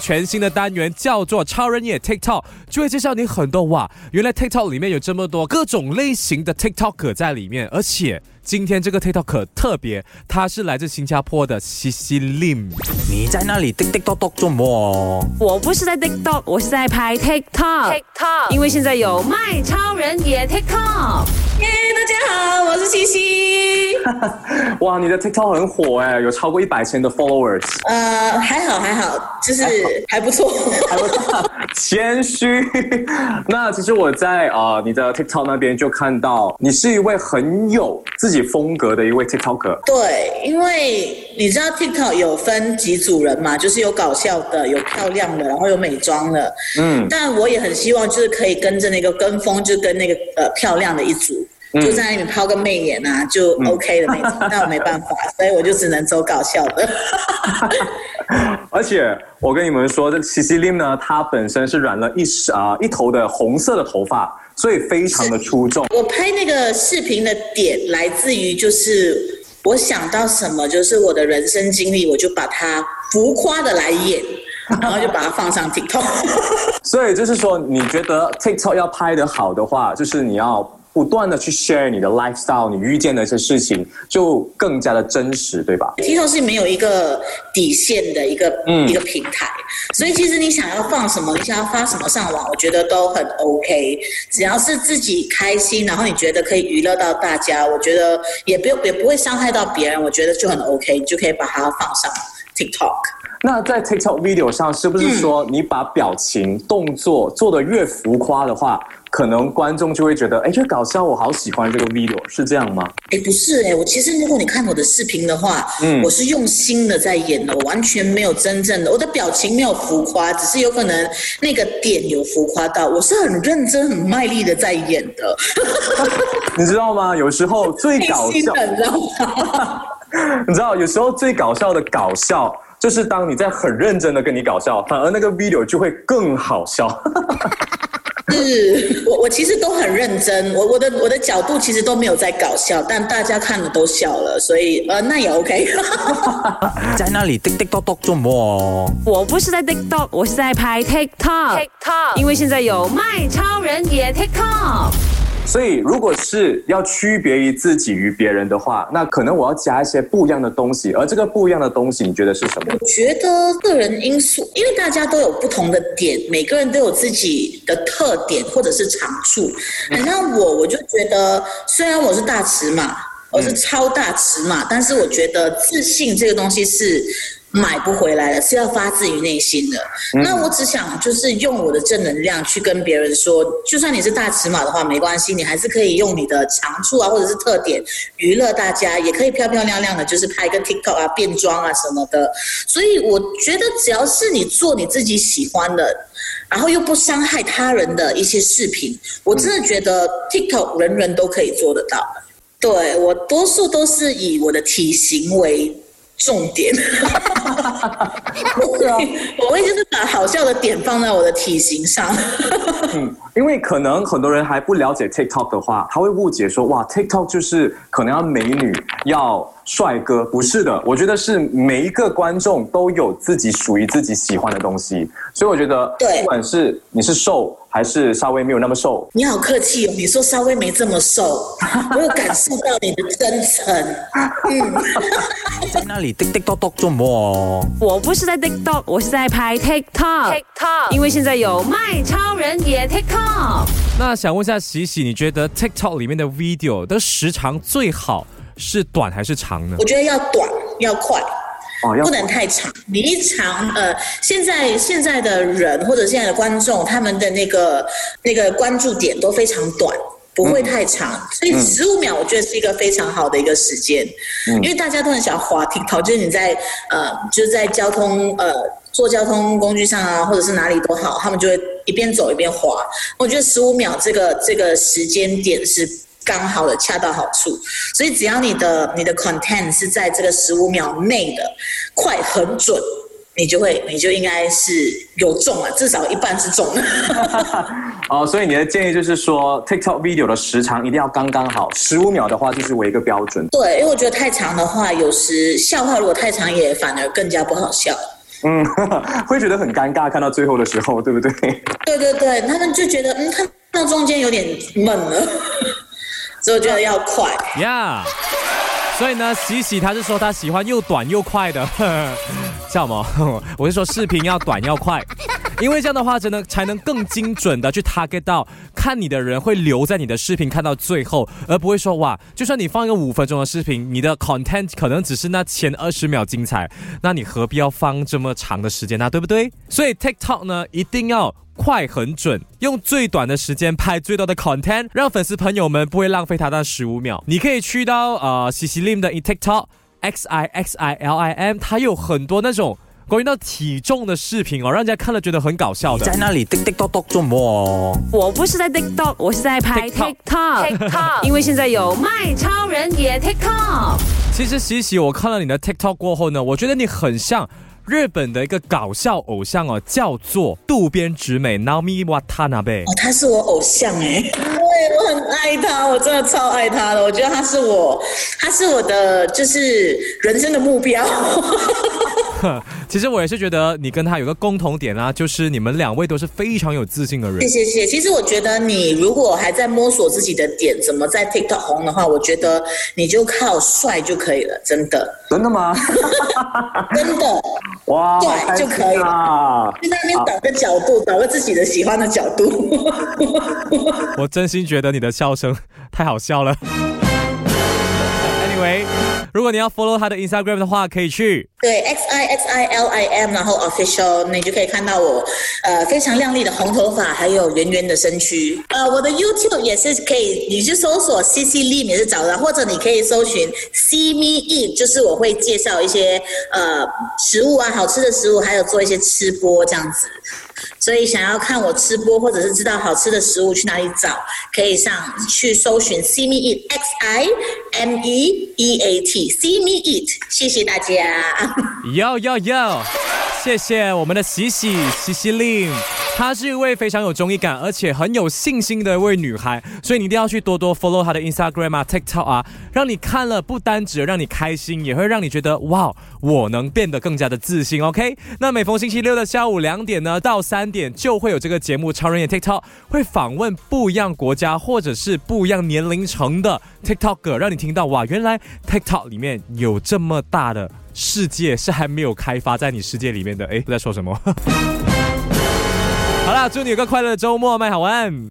全新的单元叫做“超人也 TikTok”，就会介绍你很多哇，原来 TikTok 里面有这么多各种类型的 TikToker 在里面，而且今天这个 TikTok 特别，他是来自新加坡的 Cici Lim。你在那里叮叮咚咚做么？我不是在 TikTok，我是在拍 TikTok。TikTok，因为现在有卖超人也 TikTok。耶，大家好，我是七七。哇，你的 TikTok 很火哎，有超过一百千的 followers。呃，还好还好，就是 还不错。还不错，谦虚。那其实我在呃你的 TikTok 那边就看到，你是一位很有自己风格的一位 TikToker。对，因为你知道 TikTok 有分几组人嘛，就是有搞笑的，有漂亮的，然后有美妆的。嗯。但我也很希望就是可以跟着那个跟风，就跟那个呃漂亮的一组。就在那里面抛个媚眼啊，就 OK 的那我没办法，所以我就只能走搞笑的。而且我跟你们说，这 Cici Lim 呢，她本身是染了一啊一头的红色的头发，所以非常的出众。我拍那个视频的点来自于，就是我想到什么，就是我的人生经历，我就把它浮夸的来演，然后就把它放上 TikTok。所以就是说，你觉得 TikTok 要拍的好的话，就是你要。不断的去 share 你的 lifestyle，你遇见的一些事情就更加的真实，对吧？TikTok 是没有一个底线的一个一个平台，所以其实你想要放什么，你想要发什么上网，我觉得都很 OK。只要是自己开心，然后你觉得可以娱乐到大家，我觉得也不用也不会伤害到别人，我觉得就很 OK，你就可以把它放上 TikTok。那在 TikTok video 上，是不是说你把表情动作做得越浮夸的话？可能观众就会觉得，哎，这搞笑，我好喜欢这个 video，是这样吗？哎，不是哎，我其实如果你看我的视频的话，嗯，我是用心的在演的，我完全没有真正的，我的表情没有浮夸，只是有可能那个点有浮夸到，我是很认真、很卖力的在演的。你知道吗？有时候最搞笑，你知道吗？你知道，有时候最搞笑的搞笑，就是当你在很认真的跟你搞笑，反而那个 video 就会更好笑。是我我其实都很认真，我我的我的角度其实都没有在搞笑，但大家看了都笑了，所以呃那也 OK。在那里滴滴咚咚做么？我不是在 TikTok，我是在拍 TikTok。TikTok，因为现在有卖超人也 TikTok。所以，如果是要区别于自己与别人的话，那可能我要加一些不一样的东西。而这个不一样的东西，你觉得是什么？我觉得个人因素，因为大家都有不同的点，每个人都有自己的特点或者是长处。你像我，我就觉得，虽然我是大尺码，我是超大尺码，但是我觉得自信这个东西是。买不回来了，是要发自于内心的。那我只想就是用我的正能量去跟别人说，就算你是大尺码的话，没关系，你还是可以用你的长处啊，或者是特点娱乐大家，也可以漂漂亮亮的，就是拍个 TikTok 啊、变装啊什么的。所以我觉得只要是你做你自己喜欢的，然后又不伤害他人的一些视频，我真的觉得 TikTok 人人都可以做得到。对我多数都是以我的体型为。重点，我会就是把好笑的点放在我的体型上。嗯，因为可能很多人还不了解 TikTok 的话，他会误解说，哇，TikTok 就是可能要美女要。帅哥不是的，我觉得是每一个观众都有自己属于自己喜欢的东西，所以我觉得，对，不管是你是瘦还是稍微没有那么瘦，你好客气哦，你说稍微没这么瘦，我有感受到你的真诚。嗯，在那里叮叮咚咚做么？我不是在 TikTok，我是在拍 TikTok。TikTok，因为现在有卖超人也 TikTok。那想问一下喜喜，你觉得 TikTok 里面的 video 的时长最好？是短还是长呢？我觉得要短要快，哦，不能太长。你一长，呃，现在现在的人或者现在的观众，他们的那个那个关注点都非常短，不会太长。所以十五秒，我觉得是一个非常好的一个时间。因为大家都很喜欢滑梯跑，就是你在呃，就是在交通呃坐交通工具上啊，或者是哪里都好，他们就会一边走一边滑。我觉得十五秒这个这个时间点是。刚好的恰到好处，所以只要你的你的 content 是在这个十五秒内的，快很准，你就会你就应该是有中了，至少一半是中。哦，所以你的建议就是说，TikTok video 的时长一定要刚刚好，十五秒的话就是为一个标准。对，因为我觉得太长的话，有时笑话如果太长也反而更加不好笑。嗯，会觉得很尴尬，看到最后的时候，对不对？对 对对，他们就觉得嗯，看到中间有点闷了，所以我觉得要快。呀。所以呢，喜喜他是说他喜欢又短又快的，笑吗？我是说视频要短要快，因为这样的话，真的才能更精准的去 target 到看你的人会留在你的视频看到最后，而不会说哇，就算你放一个五分钟的视频，你的 content 可能只是那前二十秒精彩，那你何必要放这么长的时间呢？对不对？所以 TikTok 呢，一定要。快很准，用最短的时间拍最多的 content，让粉丝朋友们不会浪费他那十五秒。你可以去到呃 C C Lim 的 TikTok X I X I L I M，它有很多那种关于到体重的视频哦，让人家看了觉得很搞笑的。在那里叮叮咚咚做么？我不是在 TikTok，我是在拍 TikTok，TikTok，因为现在有卖超人也 TikTok。其实喜喜，我看了你的 TikTok 过后呢，我觉得你很像。日本的一个搞笑偶像哦，叫做渡边直美 Naomi Watanabe。哦，他是我偶像哎，对，我很爱他，我真的超爱他的。我觉得他是我，他是我的，就是人生的目标。其实我也是觉得你跟他有个共同点啊，就是你们两位都是非常有自信的人。谢谢谢。其实我觉得你如果还在摸索自己的点，怎么在 TikTok 红的话，我觉得你就靠帅就可以了，真的。真的吗？真的。哇，对就可以了。就在那边找个角度，找个自己的喜欢的角度。我真心觉得你的笑声太好笑了。如果你要 follow 他的 Instagram 的话，可以去对 X I X I L I M，然后 official，你就可以看到我呃非常亮丽的红头发，还有圆圆的身躯。呃，我的 YouTube 也是可以，你去搜索 C C Lim 也是找到，或者你可以搜寻 See Me Eat，就是我会介绍一些呃食物啊，好吃的食物，还有做一些吃播这样子。所以想要看我吃播，或者是知道好吃的食物去哪里找，可以上去搜寻 See Me Eat X I M E E A T See Me Eat，谢谢大家。要要要，谢谢我们的喜喜喜喜令。她是一位非常有综艺感，而且很有信心的一位女孩，所以你一定要去多多 follow 她的 Instagram 啊、TikTok 啊，让你看了不单只让你开心，也会让你觉得哇，我能变得更加的自信。OK，那每逢星期六的下午两点呢到三点，就会有这个节目《超人演 TikTok》，会访问不一样国家或者是不一样年龄层的 TikToker，让你听到哇，原来 TikTok 里面有这么大的世界是还没有开发在你世界里面的。哎，在说什么？好啦，祝你有个快乐的周末，麦好玩。